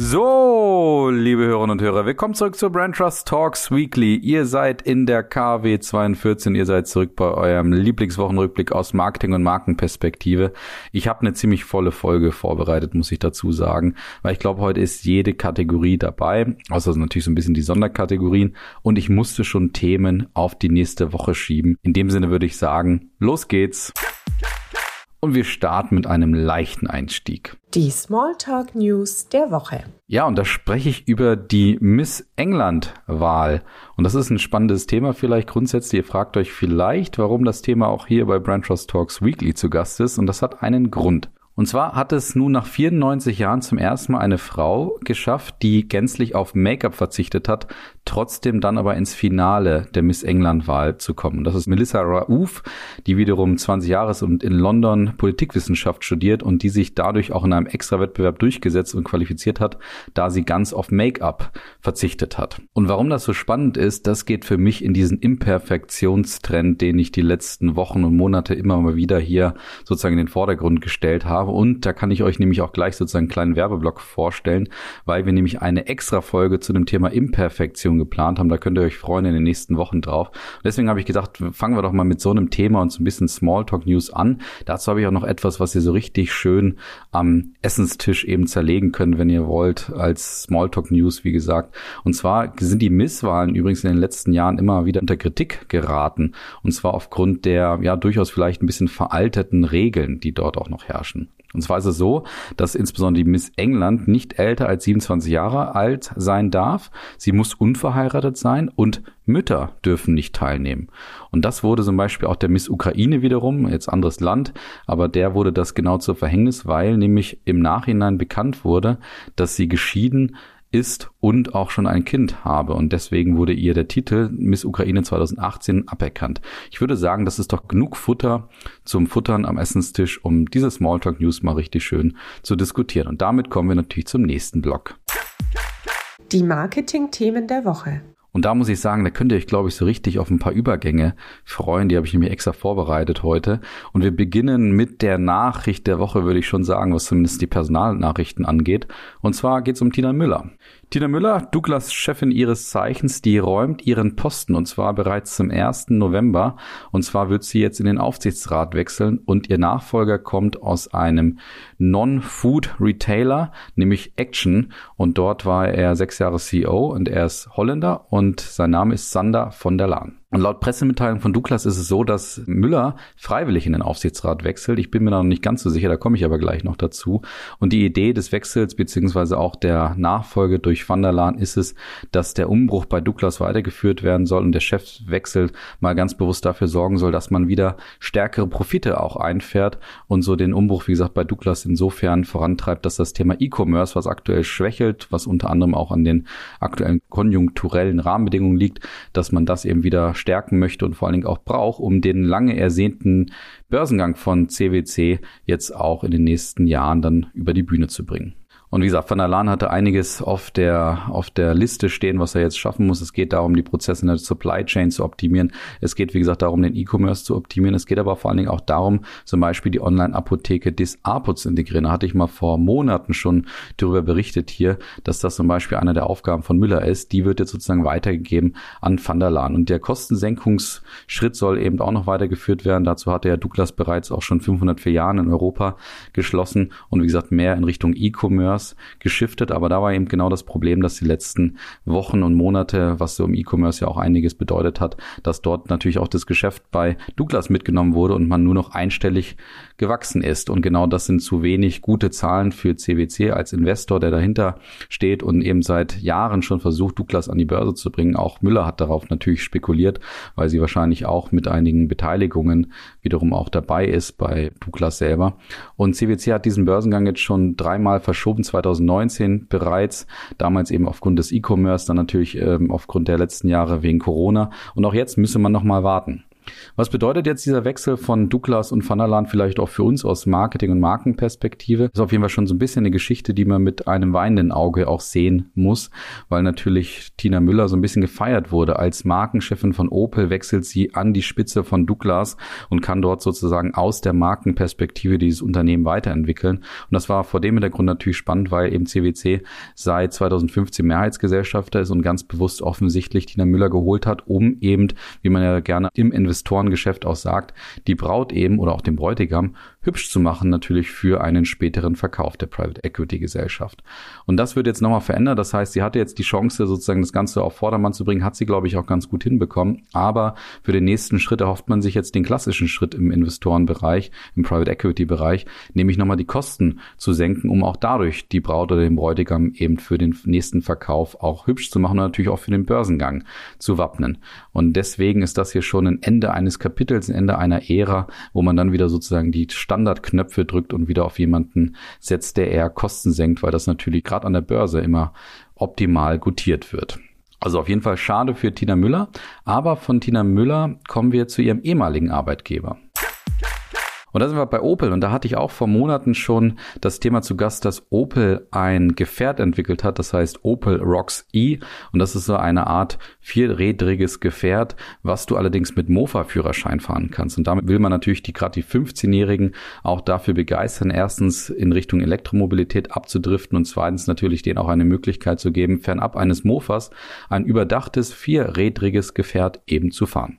So, liebe Hörerinnen und Hörer, willkommen zurück zu Brand Trust Talks Weekly. Ihr seid in der KW 42, ihr seid zurück bei eurem Lieblingswochenrückblick aus Marketing und Markenperspektive. Ich habe eine ziemlich volle Folge vorbereitet, muss ich dazu sagen, weil ich glaube, heute ist jede Kategorie dabei, außer natürlich so ein bisschen die Sonderkategorien und ich musste schon Themen auf die nächste Woche schieben. In dem Sinne würde ich sagen, los geht's. Und wir starten mit einem leichten Einstieg. Die Smalltalk News der Woche. Ja, und da spreche ich über die Miss England-Wahl. Und das ist ein spannendes Thema vielleicht grundsätzlich. Ihr fragt euch vielleicht, warum das Thema auch hier bei Brand Trust Talks Weekly zu Gast ist. Und das hat einen Grund. Und zwar hat es nun nach 94 Jahren zum ersten Mal eine Frau geschafft, die gänzlich auf Make-up verzichtet hat, trotzdem dann aber ins Finale der Miss England-Wahl zu kommen. Das ist Melissa Raouf, die wiederum 20 Jahre ist und in London Politikwissenschaft studiert und die sich dadurch auch in einem Extra-Wettbewerb durchgesetzt und qualifiziert hat, da sie ganz auf Make-up verzichtet hat. Und warum das so spannend ist, das geht für mich in diesen Imperfektionstrend, den ich die letzten Wochen und Monate immer mal wieder hier sozusagen in den Vordergrund gestellt habe. Und da kann ich euch nämlich auch gleich sozusagen einen kleinen Werbeblock vorstellen, weil wir nämlich eine extra Folge zu dem Thema Imperfektion geplant haben. Da könnt ihr euch freuen in den nächsten Wochen drauf. Und deswegen habe ich gedacht, fangen wir doch mal mit so einem Thema und so ein bisschen Smalltalk News an. Dazu habe ich auch noch etwas, was ihr so richtig schön am Essenstisch eben zerlegen könnt, wenn ihr wollt, als Smalltalk News, wie gesagt. Und zwar sind die Misswahlen übrigens in den letzten Jahren immer wieder unter Kritik geraten. Und zwar aufgrund der, ja, durchaus vielleicht ein bisschen veralteten Regeln, die dort auch noch herrschen. Und zwar ist es so, dass insbesondere die Miss England nicht älter als 27 Jahre alt sein darf. Sie muss unverheiratet sein und Mütter dürfen nicht teilnehmen. Und das wurde zum Beispiel auch der Miss Ukraine wiederum, jetzt anderes Land, aber der wurde das genau zur Verhängnis, weil nämlich im Nachhinein bekannt wurde, dass sie geschieden ist und auch schon ein Kind habe. Und deswegen wurde ihr der Titel Miss Ukraine 2018 aberkannt. Ich würde sagen, das ist doch genug Futter zum Futtern am Essenstisch, um diese Smalltalk News mal richtig schön zu diskutieren. Und damit kommen wir natürlich zum nächsten Block. Die Marketing-Themen der Woche. Und da muss ich sagen, da könnt ihr euch, glaube ich, so richtig auf ein paar Übergänge freuen. Die habe ich nämlich extra vorbereitet heute. Und wir beginnen mit der Nachricht der Woche, würde ich schon sagen, was zumindest die Personalnachrichten angeht. Und zwar geht es um Tina Müller. Tina Müller, Douglas Chefin ihres Zeichens, die räumt ihren Posten und zwar bereits zum 1. November. Und zwar wird sie jetzt in den Aufsichtsrat wechseln und ihr Nachfolger kommt aus einem Non-Food-Retailer, nämlich Action. Und dort war er sechs Jahre CEO und er ist Holländer und sein Name ist Sander von der Laan. Und laut Pressemitteilung von Douglas ist es so, dass Müller freiwillig in den Aufsichtsrat wechselt. Ich bin mir da noch nicht ganz so sicher, da komme ich aber gleich noch dazu. Und die Idee des Wechsels beziehungsweise auch der Nachfolge durch Van der Laan ist es, dass der Umbruch bei Douglas weitergeführt werden soll und der Chefwechsel mal ganz bewusst dafür sorgen soll, dass man wieder stärkere Profite auch einfährt und so den Umbruch, wie gesagt, bei Douglas insofern vorantreibt, dass das Thema E-Commerce, was aktuell schwächelt, was unter anderem auch an den aktuellen konjunkturellen Rahmenbedingungen liegt, dass man das eben wieder stärken möchte und vor allen Dingen auch braucht, um den lange ersehnten Börsengang von CWC jetzt auch in den nächsten Jahren dann über die Bühne zu bringen. Und wie gesagt, Van der Laan hatte einiges auf der, auf der Liste stehen, was er jetzt schaffen muss. Es geht darum, die Prozesse in der Supply Chain zu optimieren. Es geht, wie gesagt, darum, den E-Commerce zu optimieren. Es geht aber vor allen Dingen auch darum, zum Beispiel die Online-Apotheke des APO zu integrieren. Da hatte ich mal vor Monaten schon darüber berichtet hier, dass das zum Beispiel einer der Aufgaben von Müller ist. Die wird jetzt sozusagen weitergegeben an Van der Laan. Und der Kostensenkungsschritt soll eben auch noch weitergeführt werden. Dazu hatte ja Douglas bereits auch schon 504 Jahren in Europa geschlossen und wie gesagt, mehr in Richtung E-Commerce E-Commerce geschiftet, aber da war eben genau das Problem, dass die letzten Wochen und Monate, was so im E-Commerce ja auch einiges bedeutet hat, dass dort natürlich auch das Geschäft bei Douglas mitgenommen wurde und man nur noch einstellig gewachsen ist. Und genau das sind zu wenig gute Zahlen für CWC als Investor, der dahinter steht und eben seit Jahren schon versucht, Douglas an die Börse zu bringen. Auch Müller hat darauf natürlich spekuliert, weil sie wahrscheinlich auch mit einigen Beteiligungen wiederum auch dabei ist bei Douglas selber. Und CWC hat diesen Börsengang jetzt schon dreimal verschoben 2019 bereits, damals eben aufgrund des E-Commerce, dann natürlich ähm, aufgrund der letzten Jahre wegen Corona. Und auch jetzt müsse man noch mal warten. Was bedeutet jetzt dieser Wechsel von Douglas und Van der Laan vielleicht auch für uns aus Marketing- und Markenperspektive? Das ist auf jeden Fall schon so ein bisschen eine Geschichte, die man mit einem weinenden Auge auch sehen muss, weil natürlich Tina Müller so ein bisschen gefeiert wurde. Als Markenchefin von Opel wechselt sie an die Spitze von Douglas und kann dort sozusagen aus der Markenperspektive dieses Unternehmen weiterentwickeln. Und das war vor dem Hintergrund natürlich spannend, weil eben CWC seit 2015 Mehrheitsgesellschafter ist und ganz bewusst offensichtlich Tina Müller geholt hat, um eben, wie man ja gerne im Invest Investorengeschäft auch sagt, die Braut eben oder auch den Bräutigam hübsch zu machen, natürlich für einen späteren Verkauf der Private Equity Gesellschaft. Und das wird jetzt nochmal verändert. Das heißt, sie hatte jetzt die Chance, sozusagen das Ganze auf Vordermann zu bringen, hat sie, glaube ich, auch ganz gut hinbekommen. Aber für den nächsten Schritt erhofft man sich jetzt den klassischen Schritt im Investorenbereich, im Private Equity Bereich, nämlich nochmal die Kosten zu senken, um auch dadurch die Braut oder den Bräutigam eben für den nächsten Verkauf auch hübsch zu machen und natürlich auch für den Börsengang zu wappnen. Und deswegen ist das hier schon ein Ende eines Kapitels, ein Ende einer Ära, wo man dann wieder sozusagen die Standardknöpfe drückt und wieder auf jemanden setzt, der eher Kosten senkt, weil das natürlich gerade an der Börse immer optimal gutiert wird. Also auf jeden Fall schade für Tina Müller, aber von Tina Müller kommen wir zu ihrem ehemaligen Arbeitgeber. Und da sind wir bei Opel und da hatte ich auch vor Monaten schon das Thema zu Gast, dass Opel ein Gefährt entwickelt hat, das heißt Opel Rocks E und das ist so eine Art vierrädriges Gefährt, was du allerdings mit Mofa-Führerschein fahren kannst. Und damit will man natürlich die gerade die 15-Jährigen auch dafür begeistern, erstens in Richtung Elektromobilität abzudriften und zweitens natürlich denen auch eine Möglichkeit zu geben, fernab eines Mofas ein überdachtes vierrädriges Gefährt eben zu fahren.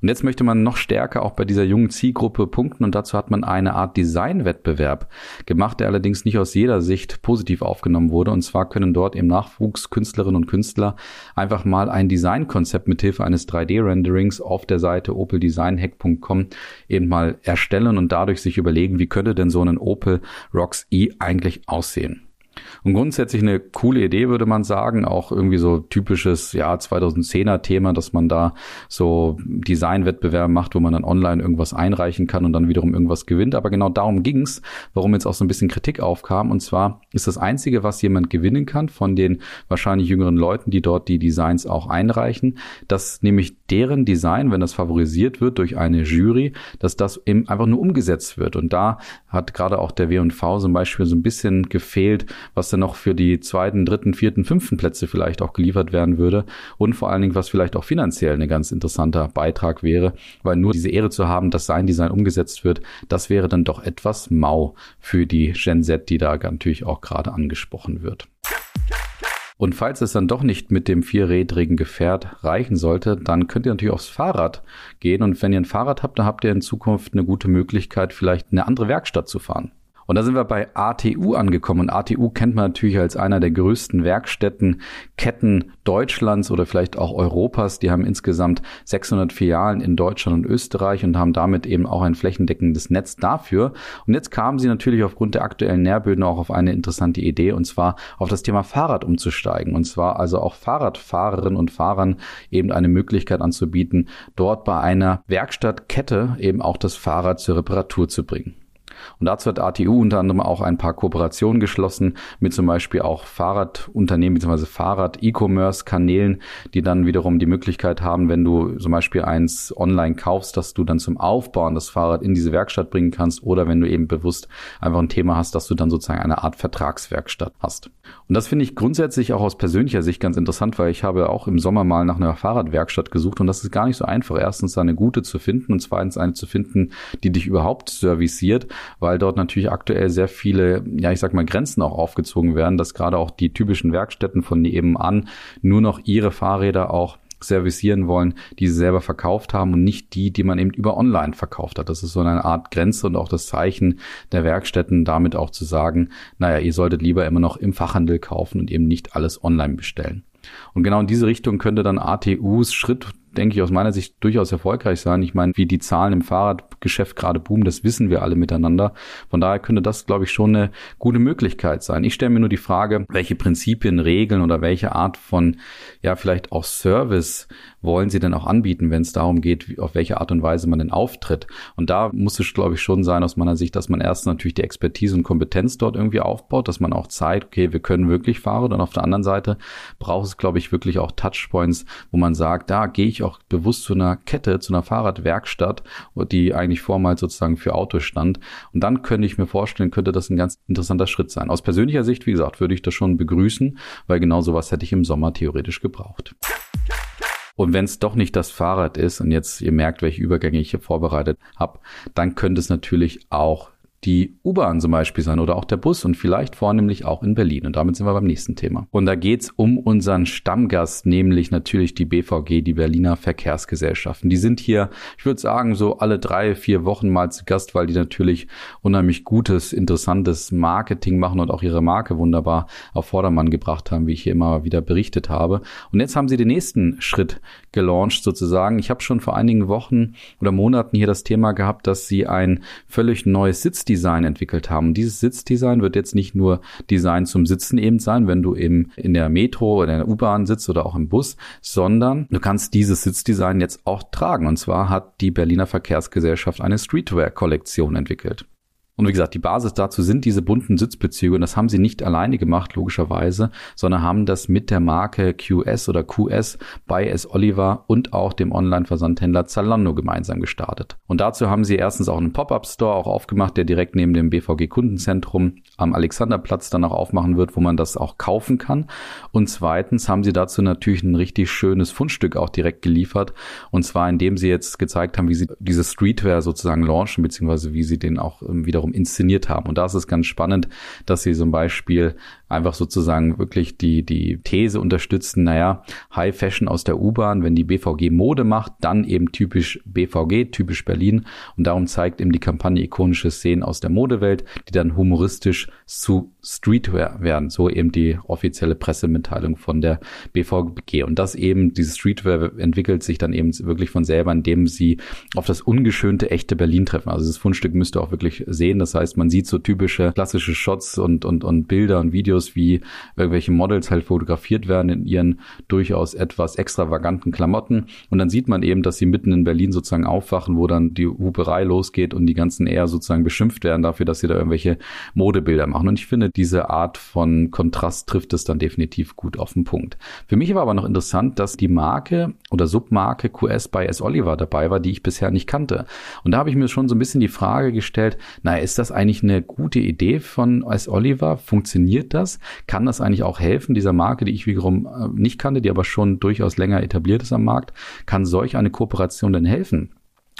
Und jetzt möchte man noch stärker auch bei dieser jungen Zielgruppe punkten und dazu hat man eine Art Designwettbewerb gemacht, der allerdings nicht aus jeder Sicht positiv aufgenommen wurde. Und zwar können dort im Nachwuchs Künstlerinnen und Künstler einfach mal ein Designkonzept mithilfe eines 3D-Renderings auf der Seite opeldesignhack.com eben mal erstellen und dadurch sich überlegen, wie könnte denn so ein Opel Rocks E eigentlich aussehen. Und grundsätzlich eine coole Idee, würde man sagen. Auch irgendwie so typisches, ja, 2010er Thema, dass man da so Designwettbewerbe macht, wo man dann online irgendwas einreichen kann und dann wiederum irgendwas gewinnt. Aber genau darum ging's, warum jetzt auch so ein bisschen Kritik aufkam. Und zwar ist das Einzige, was jemand gewinnen kann von den wahrscheinlich jüngeren Leuten, die dort die Designs auch einreichen, dass nämlich deren Design, wenn das favorisiert wird durch eine Jury, dass das eben einfach nur umgesetzt wird. Und da hat gerade auch der W&V zum Beispiel so ein bisschen gefehlt, was dann noch für die zweiten, dritten, vierten, fünften Plätze vielleicht auch geliefert werden würde und vor allen Dingen, was vielleicht auch finanziell ein ganz interessanter Beitrag wäre, weil nur diese Ehre zu haben, dass sein Design umgesetzt wird, das wäre dann doch etwas mau für die Gen Z, die da natürlich auch gerade angesprochen wird. Und falls es dann doch nicht mit dem vierrädrigen Gefährt reichen sollte, dann könnt ihr natürlich aufs Fahrrad gehen. Und wenn ihr ein Fahrrad habt, dann habt ihr in Zukunft eine gute Möglichkeit, vielleicht eine andere Werkstatt zu fahren. Und da sind wir bei ATU angekommen. Und ATU kennt man natürlich als einer der größten Werkstättenketten Deutschlands oder vielleicht auch Europas. Die haben insgesamt 600 Filialen in Deutschland und Österreich und haben damit eben auch ein flächendeckendes Netz dafür. Und jetzt kamen sie natürlich aufgrund der aktuellen Nährböden auch auf eine interessante Idee und zwar auf das Thema Fahrrad umzusteigen. Und zwar also auch Fahrradfahrerinnen und Fahrern eben eine Möglichkeit anzubieten, dort bei einer Werkstattkette eben auch das Fahrrad zur Reparatur zu bringen. Und dazu hat ATU unter anderem auch ein paar Kooperationen geschlossen mit zum Beispiel auch Fahrradunternehmen bzw. Fahrrad-E-Commerce-Kanälen, die dann wiederum die Möglichkeit haben, wenn du zum Beispiel eins online kaufst, dass du dann zum Aufbauen das Fahrrad in diese Werkstatt bringen kannst oder wenn du eben bewusst einfach ein Thema hast, dass du dann sozusagen eine Art Vertragswerkstatt hast. Und das finde ich grundsätzlich auch aus persönlicher Sicht ganz interessant, weil ich habe auch im Sommer mal nach einer Fahrradwerkstatt gesucht und das ist gar nicht so einfach. Erstens eine gute zu finden und zweitens eine zu finden, die dich überhaupt serviciert, weil dort natürlich aktuell sehr viele, ja, ich sag mal, Grenzen auch aufgezogen werden, dass gerade auch die typischen Werkstätten von nebenan nur noch ihre Fahrräder auch servicieren wollen, die sie selber verkauft haben und nicht die, die man eben über online verkauft hat. Das ist so eine Art Grenze und auch das Zeichen der Werkstätten, damit auch zu sagen, naja, ihr solltet lieber immer noch im Fachhandel kaufen und eben nicht alles online bestellen. Und genau in diese Richtung könnte dann ATUs Schritt denke ich, aus meiner Sicht durchaus erfolgreich sein. Ich meine, wie die Zahlen im Fahrradgeschäft gerade boomen, das wissen wir alle miteinander. Von daher könnte das, glaube ich, schon eine gute Möglichkeit sein. Ich stelle mir nur die Frage, welche Prinzipien, Regeln oder welche Art von, ja, vielleicht auch Service wollen sie denn auch anbieten, wenn es darum geht, auf welche Art und Weise man denn auftritt. Und da muss es, glaube ich, schon sein aus meiner Sicht, dass man erst natürlich die Expertise und Kompetenz dort irgendwie aufbaut, dass man auch zeigt, okay, wir können wirklich fahren. Und auf der anderen Seite braucht es, glaube ich, wirklich auch Touchpoints, wo man sagt, da gehe ich auch bewusst zu einer Kette, zu einer Fahrradwerkstatt, die eigentlich vormals sozusagen für Autos stand. Und dann könnte ich mir vorstellen, könnte das ein ganz interessanter Schritt sein. Aus persönlicher Sicht, wie gesagt, würde ich das schon begrüßen, weil genau sowas hätte ich im Sommer theoretisch gebraucht. Und wenn es doch nicht das Fahrrad ist und jetzt ihr merkt, welche Übergänge ich hier vorbereitet habe, dann könnte es natürlich auch die U-Bahn zum Beispiel sein oder auch der Bus und vielleicht vornehmlich auch in Berlin. Und damit sind wir beim nächsten Thema. Und da geht's um unseren Stammgast, nämlich natürlich die BVG, die Berliner Verkehrsgesellschaften. Die sind hier, ich würde sagen, so alle drei, vier Wochen mal zu Gast, weil die natürlich unheimlich gutes, interessantes Marketing machen und auch ihre Marke wunderbar auf Vordermann gebracht haben, wie ich hier immer wieder berichtet habe. Und jetzt haben sie den nächsten Schritt gelauncht sozusagen. Ich habe schon vor einigen Wochen oder Monaten hier das Thema gehabt, dass sie ein völlig neues Sitzdesign Sitzdesign entwickelt haben. Und dieses Sitzdesign wird jetzt nicht nur Design zum Sitzen eben sein, wenn du eben in der Metro oder in der U-Bahn sitzt oder auch im Bus, sondern du kannst dieses Sitzdesign jetzt auch tragen. Und zwar hat die Berliner Verkehrsgesellschaft eine Streetwear-Kollektion entwickelt. Und wie gesagt, die Basis dazu sind diese bunten Sitzbezüge und das haben sie nicht alleine gemacht, logischerweise, sondern haben das mit der Marke QS oder QS bei S. Oliver und auch dem Online-Versandhändler Zalando gemeinsam gestartet. Und dazu haben sie erstens auch einen Pop-Up-Store auch aufgemacht, der direkt neben dem BVG Kundenzentrum am Alexanderplatz dann auch aufmachen wird, wo man das auch kaufen kann. Und zweitens haben sie dazu natürlich ein richtig schönes Fundstück auch direkt geliefert. Und zwar indem sie jetzt gezeigt haben, wie sie diese Streetwear sozusagen launchen, beziehungsweise wie sie den auch ähm, wiederum wiederum inszeniert haben. Und da ist es ganz spannend, dass sie zum Beispiel einfach sozusagen wirklich die, die These unterstützen, naja, High Fashion aus der U-Bahn, wenn die BVG Mode macht, dann eben typisch BVG, typisch Berlin. Und darum zeigt eben die Kampagne ikonische Szenen aus der Modewelt, die dann humoristisch zu Streetwear werden. So eben die offizielle Pressemitteilung von der BVG. Und das eben, diese Streetwear entwickelt sich dann eben wirklich von selber, indem sie auf das ungeschönte, echte Berlin treffen. Also das Fundstück müsst ihr auch wirklich sehen. Das heißt, man sieht so typische klassische Shots und, und, und Bilder und Videos Videos, wie irgendwelche Models halt fotografiert werden in ihren durchaus etwas extravaganten Klamotten. Und dann sieht man eben, dass sie mitten in Berlin sozusagen aufwachen, wo dann die Huperei losgeht und die ganzen eher sozusagen beschimpft werden dafür, dass sie da irgendwelche Modebilder machen. Und ich finde, diese Art von Kontrast trifft es dann definitiv gut auf den Punkt. Für mich war aber noch interessant, dass die Marke oder Submarke QS bei S. Oliver dabei war, die ich bisher nicht kannte. Und da habe ich mir schon so ein bisschen die Frage gestellt, naja, ist das eigentlich eine gute Idee von S. Oliver? Funktioniert das? Das? Kann das eigentlich auch helfen, dieser Marke, die ich wiederum äh, nicht kannte, die aber schon durchaus länger etabliert ist am Markt? Kann solch eine Kooperation denn helfen?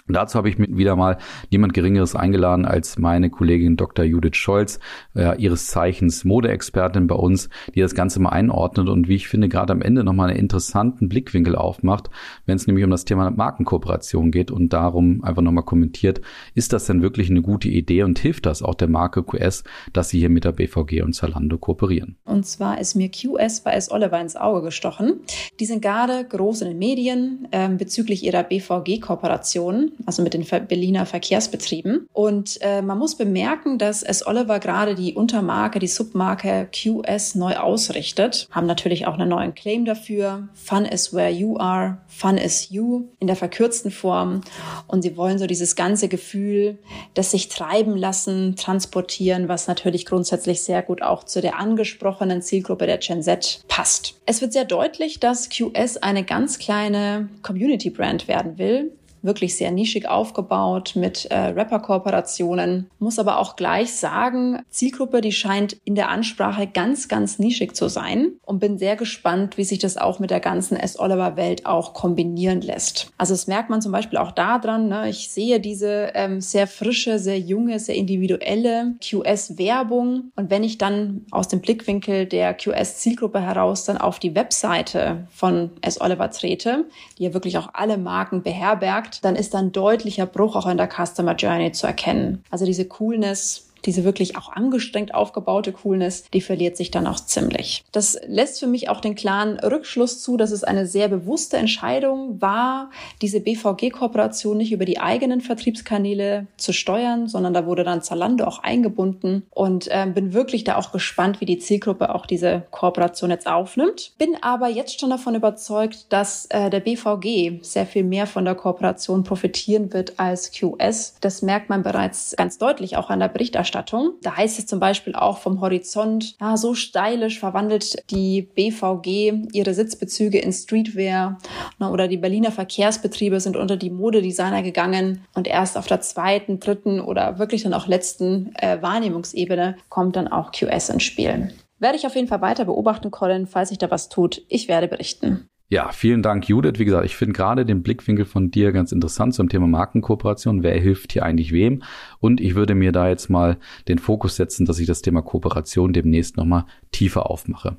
Und dazu habe ich mit wieder mal niemand Geringeres eingeladen als meine Kollegin Dr. Judith Scholz, äh, ihres Zeichens Modeexpertin bei uns, die das Ganze mal einordnet und wie ich finde, gerade am Ende nochmal einen interessanten Blickwinkel aufmacht, wenn es nämlich um das Thema Markenkooperation geht und darum einfach nochmal kommentiert, ist das denn wirklich eine gute Idee und hilft das auch der Marke QS, dass sie hier mit der BVG und Zalando kooperieren? Und zwar ist mir QS bei S. Oliver ins Auge gestochen. Die sind gerade groß in den Medien äh, bezüglich ihrer BVG-Kooperation also mit den Berliner Verkehrsbetrieben. Und äh, man muss bemerken, dass S. Oliver gerade die Untermarke, die Submarke QS neu ausrichtet, haben natürlich auch einen neuen Claim dafür. Fun is where you are, fun is you in der verkürzten Form. Und sie wollen so dieses ganze Gefühl, das sich treiben lassen, transportieren, was natürlich grundsätzlich sehr gut auch zu der angesprochenen Zielgruppe der Gen Z passt. Es wird sehr deutlich, dass QS eine ganz kleine Community-Brand werden will wirklich sehr nischig aufgebaut mit äh, Rapper-Kooperationen. Muss aber auch gleich sagen, Zielgruppe, die scheint in der Ansprache ganz, ganz nischig zu sein und bin sehr gespannt, wie sich das auch mit der ganzen S. Oliver-Welt auch kombinieren lässt. Also das merkt man zum Beispiel auch daran, ne? ich sehe diese ähm, sehr frische, sehr junge, sehr individuelle QS-Werbung und wenn ich dann aus dem Blickwinkel der QS-Zielgruppe heraus dann auf die Webseite von S. Oliver trete, die ja wirklich auch alle Marken beherbergt, dann ist da ein deutlicher Bruch auch in der Customer Journey zu erkennen. Also diese Coolness diese wirklich auch angestrengt aufgebaute Coolness, die verliert sich dann auch ziemlich. Das lässt für mich auch den klaren Rückschluss zu, dass es eine sehr bewusste Entscheidung war, diese BVG-Kooperation nicht über die eigenen Vertriebskanäle zu steuern, sondern da wurde dann Zalando auch eingebunden und äh, bin wirklich da auch gespannt, wie die Zielgruppe auch diese Kooperation jetzt aufnimmt. Bin aber jetzt schon davon überzeugt, dass äh, der BVG sehr viel mehr von der Kooperation profitieren wird als QS. Das merkt man bereits ganz deutlich auch an der Berichterstattung Berichterstattung. Da heißt es zum Beispiel auch vom Horizont, ja, so stylisch verwandelt die BVG ihre Sitzbezüge in Streetwear na, oder die Berliner Verkehrsbetriebe sind unter die Modedesigner gegangen und erst auf der zweiten, dritten oder wirklich dann auch letzten äh, Wahrnehmungsebene kommt dann auch QS ins Spiel. Werde ich auf jeden Fall weiter beobachten, Colin, falls sich da was tut. Ich werde berichten. Ja, vielen Dank, Judith. Wie gesagt, ich finde gerade den Blickwinkel von dir ganz interessant zum Thema Markenkooperation. Wer hilft hier eigentlich wem? Und ich würde mir da jetzt mal den Fokus setzen, dass ich das Thema Kooperation demnächst nochmal tiefer aufmache.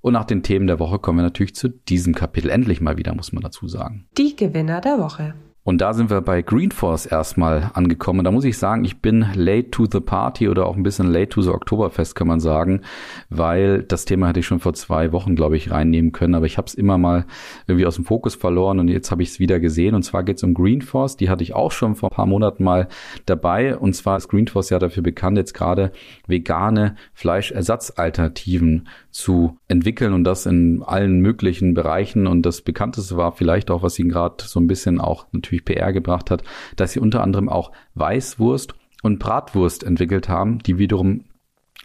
Und nach den Themen der Woche kommen wir natürlich zu diesem Kapitel. Endlich mal wieder, muss man dazu sagen. Die Gewinner der Woche. Und da sind wir bei Greenforce erstmal angekommen. Da muss ich sagen, ich bin late to the party oder auch ein bisschen late to the Oktoberfest, kann man sagen, weil das Thema hätte ich schon vor zwei Wochen, glaube ich, reinnehmen können. Aber ich habe es immer mal irgendwie aus dem Fokus verloren und jetzt habe ich es wieder gesehen. Und zwar geht es um Greenforce. Die hatte ich auch schon vor ein paar Monaten mal dabei. Und zwar ist Greenforce ja dafür bekannt, jetzt gerade vegane Fleischersatzalternativen zu entwickeln und das in allen möglichen Bereichen. Und das bekannteste war vielleicht auch, was ihnen gerade so ein bisschen auch natürlich PR gebracht hat, dass sie unter anderem auch Weißwurst und Bratwurst entwickelt haben, die wiederum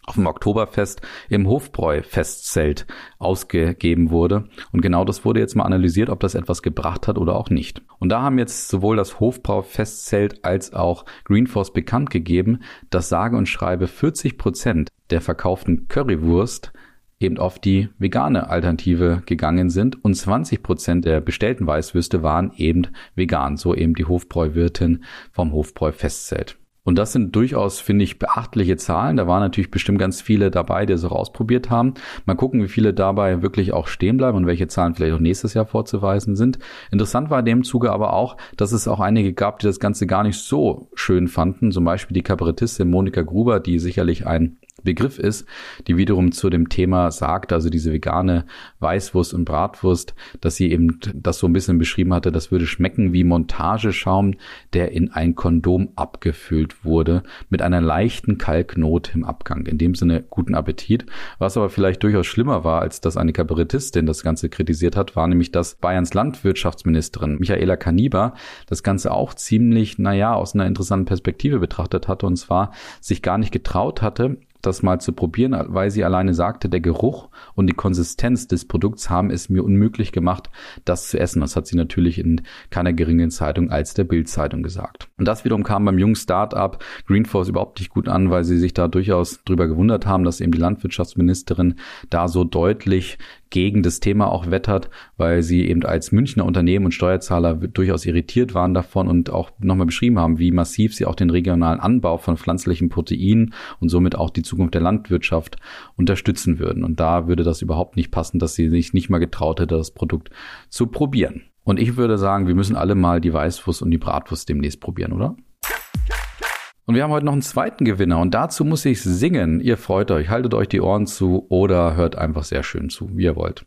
auf dem Oktoberfest im Hofbräu-Festzelt ausgegeben wurde. Und genau das wurde jetzt mal analysiert, ob das etwas gebracht hat oder auch nicht. Und da haben jetzt sowohl das Hofbrau-Festzelt als auch Greenforce bekannt gegeben, dass sage und schreibe 40 Prozent der verkauften Currywurst eben auf die vegane Alternative gegangen sind und 20 Prozent der bestellten Weißwürste waren eben vegan, so eben die Hofbräuwirtin vom Hofbräu Festzelt. Und das sind durchaus, finde ich, beachtliche Zahlen. Da waren natürlich bestimmt ganz viele dabei, die es auch ausprobiert haben. Mal gucken, wie viele dabei wirklich auch stehen bleiben und welche Zahlen vielleicht auch nächstes Jahr vorzuweisen sind. Interessant war in dem Zuge aber auch, dass es auch einige gab, die das Ganze gar nicht so schön fanden. Zum Beispiel die Kabarettistin Monika Gruber, die sicherlich ein Begriff ist, die wiederum zu dem Thema sagt, also diese vegane Weißwurst und Bratwurst, dass sie eben das so ein bisschen beschrieben hatte, das würde schmecken wie Montageschaum, der in ein Kondom abgefüllt wurde, mit einer leichten Kalknote im Abgang. In dem Sinne guten Appetit. Was aber vielleicht durchaus schlimmer war, als dass eine Kabarettistin das Ganze kritisiert hat, war nämlich, dass Bayerns Landwirtschaftsministerin Michaela Kaniba das Ganze auch ziemlich, naja, aus einer interessanten Perspektive betrachtet hatte und zwar sich gar nicht getraut hatte, das mal zu probieren, weil sie alleine sagte, der Geruch und die Konsistenz des Produkts haben es mir unmöglich gemacht, das zu essen. Das hat sie natürlich in keiner geringen Zeitung als der Bild-Zeitung gesagt. Und das wiederum kam beim jungen Start-up Greenforce überhaupt nicht gut an, weil sie sich da durchaus drüber gewundert haben, dass eben die Landwirtschaftsministerin da so deutlich gegen das Thema auch wettert, weil sie eben als Münchner Unternehmen und Steuerzahler durchaus irritiert waren davon und auch nochmal beschrieben haben, wie massiv sie auch den regionalen Anbau von pflanzlichen Proteinen und somit auch die Zukunft der Landwirtschaft unterstützen würden. Und da würde das überhaupt nicht passen, dass sie sich nicht mal getraut hätte, das Produkt zu probieren. Und ich würde sagen, wir müssen alle mal die Weißwurst und die Bratwurst demnächst probieren, oder? Und wir haben heute noch einen zweiten Gewinner und dazu muss ich singen. Ihr freut euch, haltet euch die Ohren zu oder hört einfach sehr schön zu, wie ihr wollt.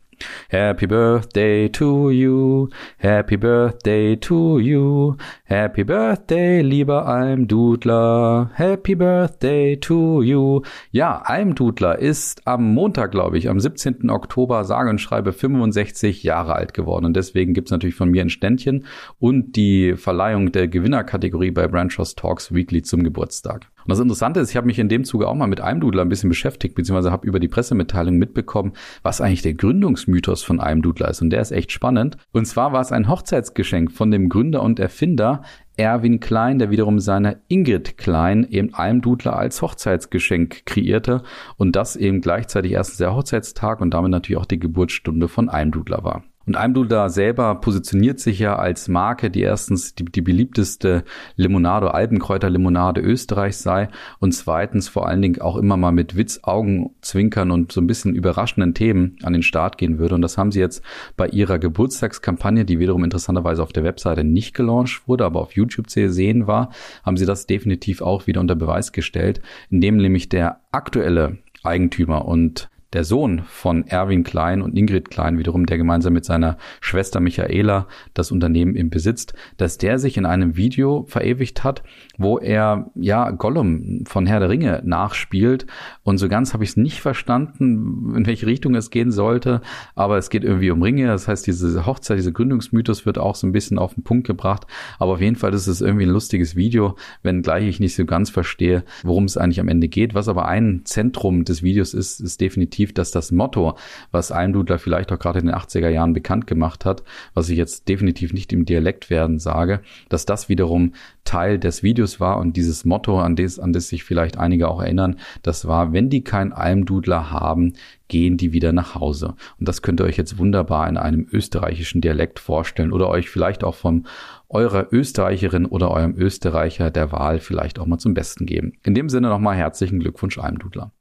Happy Birthday to you, Happy Birthday to you, Happy Birthday, lieber Almdudler, Happy Birthday to you. Ja, Almdudler ist am Montag, glaube ich, am 17. Oktober, sage und schreibe 65 Jahre alt geworden. Und deswegen gibt's natürlich von mir ein Ständchen und die Verleihung der Gewinnerkategorie bei Branchos Talks Weekly zum Geburtstag. Und das Interessante ist, ich habe mich in dem Zuge auch mal mit Almdudler ein bisschen beschäftigt, beziehungsweise habe über die Pressemitteilung mitbekommen, was eigentlich der Gründungsmythos von Almdudler ist. Und der ist echt spannend. Und zwar war es ein Hochzeitsgeschenk von dem Gründer und Erfinder Erwin Klein, der wiederum seiner Ingrid Klein eben Almdudler als Hochzeitsgeschenk kreierte und das eben gleichzeitig erstens der Hochzeitstag und damit natürlich auch die Geburtsstunde von Almdudler war. Und Almdudler selber positioniert sich ja als Marke, die erstens die, die beliebteste Limonade, Alpenkräuterlimonade Österreichs sei und zweitens vor allen Dingen auch immer mal mit Witz, Augenzwinkern und so ein bisschen überraschenden Themen an den Start gehen würde. Und das haben sie jetzt bei ihrer Geburtstagskampagne, die wiederum interessanterweise auf der Webseite nicht gelauncht wurde, aber auf YouTube zu sehen war, haben sie das definitiv auch wieder unter Beweis gestellt, indem nämlich der aktuelle Eigentümer und der Sohn von Erwin Klein und Ingrid Klein wiederum, der gemeinsam mit seiner Schwester Michaela das Unternehmen im besitzt, dass der sich in einem Video verewigt hat, wo er ja Gollum von Herr der Ringe nachspielt. Und so ganz habe ich es nicht verstanden, in welche Richtung es gehen sollte, aber es geht irgendwie um Ringe, das heißt diese Hochzeit, dieser Gründungsmythos wird auch so ein bisschen auf den Punkt gebracht, aber auf jeden Fall ist es irgendwie ein lustiges Video, wenngleich ich nicht so ganz verstehe, worum es eigentlich am Ende geht. Was aber ein Zentrum des Videos ist, ist definitiv, dass das Motto, was Almdudler vielleicht auch gerade in den 80er Jahren bekannt gemacht hat, was ich jetzt definitiv nicht im Dialekt werden sage, dass das wiederum Teil des Videos war und dieses Motto, an das, an das sich vielleicht einige auch erinnern, das war, wenn die keinen Almdudler haben, gehen die wieder nach Hause. Und das könnt ihr euch jetzt wunderbar in einem österreichischen Dialekt vorstellen oder euch vielleicht auch von eurer Österreicherin oder eurem Österreicher der Wahl vielleicht auch mal zum Besten geben. In dem Sinne nochmal herzlichen Glückwunsch Almdudler.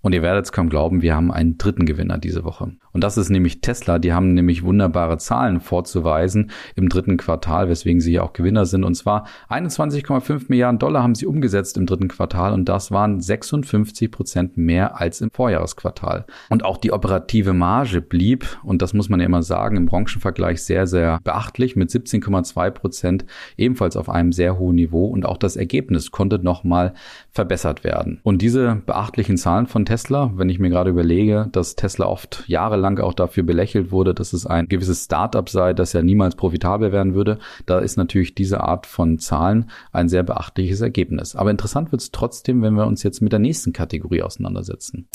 Und ihr werdet es kaum glauben, wir haben einen dritten Gewinner diese Woche. Und das ist nämlich Tesla. Die haben nämlich wunderbare Zahlen vorzuweisen im dritten Quartal, weswegen sie ja auch Gewinner sind. Und zwar 21,5 Milliarden Dollar haben sie umgesetzt im dritten Quartal und das waren 56 Prozent mehr als im Vorjahresquartal. Und auch die operative Marge blieb, und das muss man ja immer sagen, im Branchenvergleich sehr, sehr beachtlich mit 17,2 Prozent ebenfalls auf einem sehr hohen Niveau. Und auch das Ergebnis konnte nochmal verbessert werden. Und diese beachtlichen Zahlen von Tesla, wenn ich mir gerade überlege, dass Tesla oft jahrelang auch dafür belächelt wurde, dass es ein gewisses Startup sei, das ja niemals profitabel werden würde, da ist natürlich diese Art von Zahlen ein sehr beachtliches Ergebnis. Aber interessant wird es trotzdem, wenn wir uns jetzt mit der nächsten Kategorie auseinandersetzen.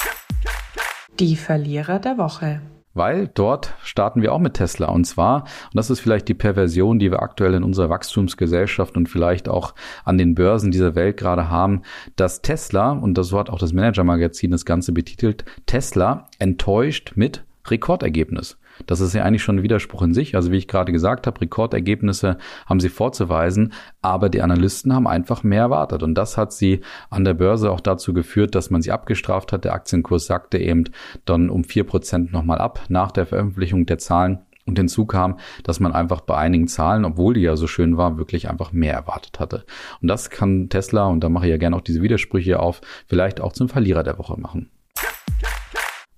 Die Verlierer der Woche weil dort starten wir auch mit Tesla. Und zwar, und das ist vielleicht die Perversion, die wir aktuell in unserer Wachstumsgesellschaft und vielleicht auch an den Börsen dieser Welt gerade haben, dass Tesla, und so hat auch das Manager-Magazin das Ganze betitelt, Tesla enttäuscht mit Rekordergebnis. Das ist ja eigentlich schon ein Widerspruch in sich. Also wie ich gerade gesagt habe, Rekordergebnisse haben sie vorzuweisen, aber die Analysten haben einfach mehr erwartet. Und das hat sie an der Börse auch dazu geführt, dass man sie abgestraft hat. Der Aktienkurs sagte eben dann um vier Prozent nochmal ab nach der Veröffentlichung der Zahlen. Und hinzu kam, dass man einfach bei einigen Zahlen, obwohl die ja so schön war, wirklich einfach mehr erwartet hatte. Und das kann Tesla, und da mache ich ja gerne auch diese Widersprüche auf, vielleicht auch zum Verlierer der Woche machen.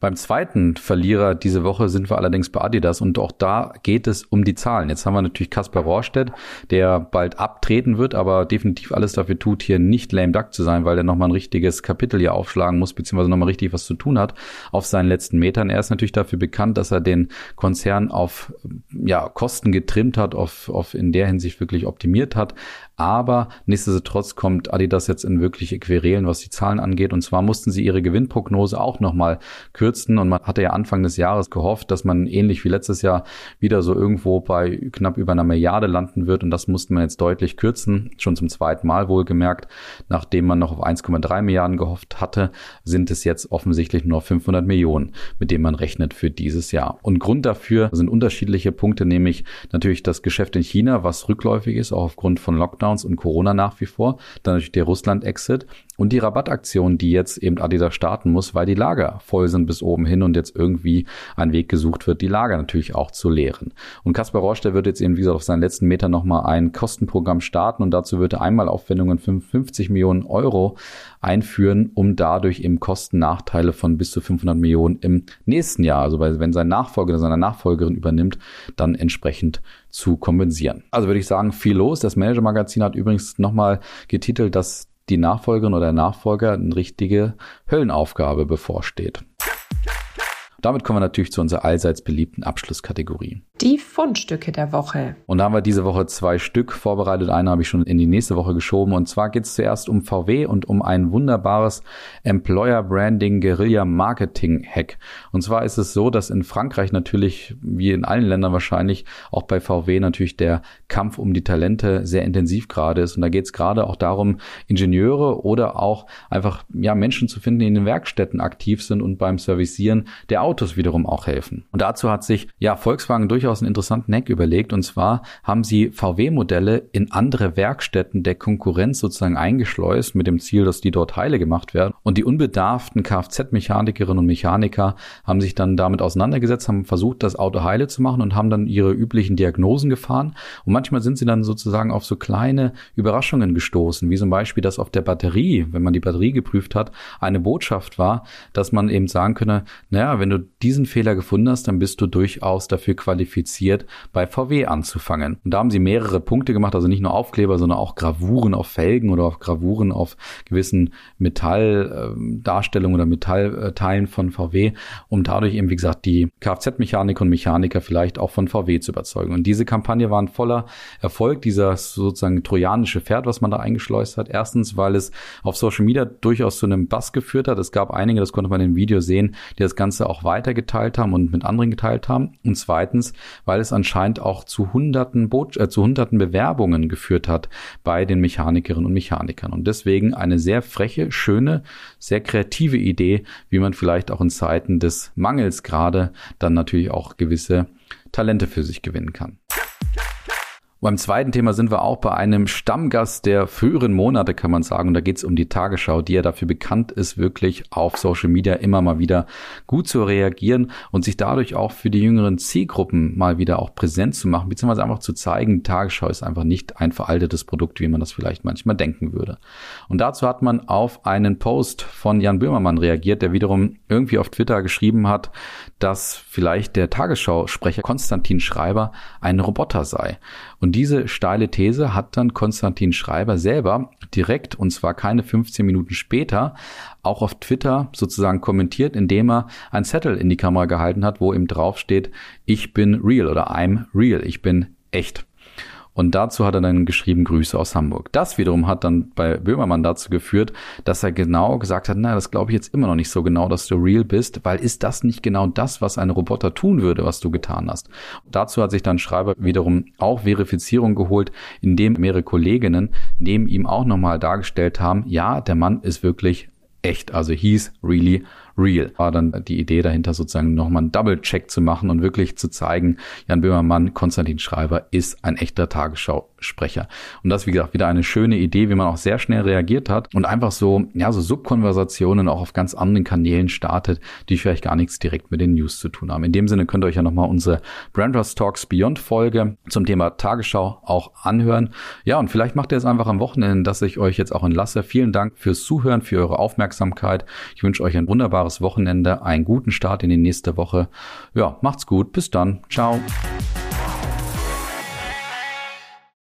Beim zweiten Verlierer diese Woche sind wir allerdings bei Adidas und auch da geht es um die Zahlen. Jetzt haben wir natürlich Kaspar Rohrstedt, der bald abtreten wird, aber definitiv alles dafür tut, hier nicht lame duck zu sein, weil er nochmal ein richtiges Kapitel hier aufschlagen muss, beziehungsweise nochmal richtig was zu tun hat auf seinen letzten Metern. Er ist natürlich dafür bekannt, dass er den Konzern auf ja, Kosten getrimmt hat, auf, auf in der Hinsicht wirklich optimiert hat. Aber nichtsdestotrotz kommt Adidas jetzt in wirkliche Querelen, was die Zahlen angeht. Und zwar mussten sie ihre Gewinnprognose auch nochmal kürzen. Und man hatte ja Anfang des Jahres gehofft, dass man ähnlich wie letztes Jahr wieder so irgendwo bei knapp über einer Milliarde landen wird. Und das musste man jetzt deutlich kürzen. Schon zum zweiten Mal wohlgemerkt. Nachdem man noch auf 1,3 Milliarden gehofft hatte, sind es jetzt offensichtlich nur noch 500 Millionen, mit denen man rechnet für dieses Jahr. Und Grund dafür sind unterschiedliche Punkte, nämlich natürlich das Geschäft in China, was rückläufig ist, auch aufgrund von Lockdown Lockdowns und Corona nach wie vor, dann natürlich der Russland-Exit und die Rabattaktion, die jetzt eben Adidas starten muss, weil die Lager voll sind bis oben hin und jetzt irgendwie ein Weg gesucht wird, die Lager natürlich auch zu leeren. Und Kaspar Rosch, der wird jetzt eben, wie gesagt, auf seinen letzten Meter nochmal ein Kostenprogramm starten und dazu wird er einmal Aufwendungen 55 Millionen Euro einführen, um dadurch eben Kostennachteile von bis zu 500 Millionen im nächsten Jahr, also wenn sein Nachfolger oder seine Nachfolgerin übernimmt, dann entsprechend zu kompensieren. Also würde ich sagen, viel los. Das Manager-Magazin hat übrigens nochmal getitelt, dass die Nachfolgerin oder der Nachfolger eine richtige Höllenaufgabe bevorsteht. Damit kommen wir natürlich zu unserer allseits beliebten Abschlusskategorie. Die Fundstücke der Woche. Und da haben wir diese Woche zwei Stück vorbereitet. Eine habe ich schon in die nächste Woche geschoben. Und zwar geht es zuerst um VW und um ein wunderbares Employer Branding Guerilla Marketing Hack. Und zwar ist es so, dass in Frankreich natürlich, wie in allen Ländern wahrscheinlich, auch bei VW natürlich der Kampf um die Talente sehr intensiv gerade ist. Und da geht es gerade auch darum, Ingenieure oder auch einfach ja Menschen zu finden, die in den Werkstätten aktiv sind und beim Servicieren der Autos Autos wiederum auch helfen. Und dazu hat sich ja Volkswagen durchaus einen interessanten Hack überlegt. Und zwar haben sie VW-Modelle in andere Werkstätten der Konkurrenz sozusagen eingeschleust mit dem Ziel, dass die dort heile gemacht werden. Und die unbedarften Kfz-Mechanikerinnen und Mechaniker haben sich dann damit auseinandergesetzt, haben versucht, das Auto heile zu machen und haben dann ihre üblichen Diagnosen gefahren. Und manchmal sind sie dann sozusagen auf so kleine Überraschungen gestoßen, wie zum Beispiel, dass auf der Batterie, wenn man die Batterie geprüft hat, eine Botschaft war, dass man eben sagen könne, naja, wenn du diesen Fehler gefunden hast, dann bist du durchaus dafür qualifiziert, bei VW anzufangen. Und da haben sie mehrere Punkte gemacht, also nicht nur Aufkleber, sondern auch Gravuren auf Felgen oder auf Gravuren auf gewissen Metalldarstellungen oder Metallteilen von VW, um dadurch eben, wie gesagt, die Kfz-Mechaniker und Mechaniker vielleicht auch von VW zu überzeugen. Und diese Kampagne war ein voller Erfolg, dieser sozusagen trojanische Pferd, was man da eingeschleust hat. Erstens, weil es auf Social Media durchaus zu einem Bass geführt hat. Es gab einige, das konnte man im Video sehen, die das Ganze auch weitergeteilt haben und mit anderen geteilt haben. Und zweitens, weil es anscheinend auch zu hunderten, Bo äh, zu hunderten Bewerbungen geführt hat bei den Mechanikerinnen und Mechanikern. Und deswegen eine sehr freche, schöne, sehr kreative Idee, wie man vielleicht auch in Zeiten des Mangels gerade dann natürlich auch gewisse Talente für sich gewinnen kann. Beim zweiten Thema sind wir auch bei einem Stammgast der früheren Monate, kann man sagen. Und da geht es um die Tagesschau, die ja dafür bekannt ist, wirklich auf Social Media immer mal wieder gut zu reagieren und sich dadurch auch für die jüngeren Zielgruppen mal wieder auch präsent zu machen, beziehungsweise einfach zu zeigen, die Tagesschau ist einfach nicht ein veraltetes Produkt, wie man das vielleicht manchmal denken würde. Und dazu hat man auf einen Post von Jan Böhmermann reagiert, der wiederum irgendwie auf Twitter geschrieben hat, dass vielleicht der Tagesschausprecher Konstantin Schreiber ein Roboter sei. Und diese steile These hat dann Konstantin Schreiber selber direkt, und zwar keine 15 Minuten später, auch auf Twitter sozusagen kommentiert, indem er ein Zettel in die Kamera gehalten hat, wo ihm drauf steht, ich bin real oder I'm real, ich bin echt. Und dazu hat er dann geschrieben, Grüße aus Hamburg. Das wiederum hat dann bei Böhmermann dazu geführt, dass er genau gesagt hat, na, das glaube ich jetzt immer noch nicht so genau, dass du real bist, weil ist das nicht genau das, was ein Roboter tun würde, was du getan hast? Und dazu hat sich dann Schreiber wiederum auch Verifizierung geholt, indem mehrere Kolleginnen neben ihm auch nochmal dargestellt haben, ja, der Mann ist wirklich echt, also he's really real. War dann die Idee dahinter sozusagen nochmal einen Double-Check zu machen und wirklich zu zeigen, Jan Böhmermann, Konstantin Schreiber ist ein echter Tagesschausprecher. Und das, wie gesagt, wieder eine schöne Idee, wie man auch sehr schnell reagiert hat und einfach so, ja, so Subkonversationen auch auf ganz anderen Kanälen startet, die vielleicht gar nichts direkt mit den News zu tun haben. In dem Sinne könnt ihr euch ja nochmal unsere Brandrust Talks Beyond Folge zum Thema Tagesschau auch anhören. Ja, und vielleicht macht ihr es einfach am Wochenende, dass ich euch jetzt auch entlasse. Vielen Dank fürs Zuhören, für eure Aufmerksamkeit. Ich wünsche euch ein wunderbares wunderbares Wochenende, einen guten Start in die nächste Woche. Ja, macht's gut. Bis dann. Ciao.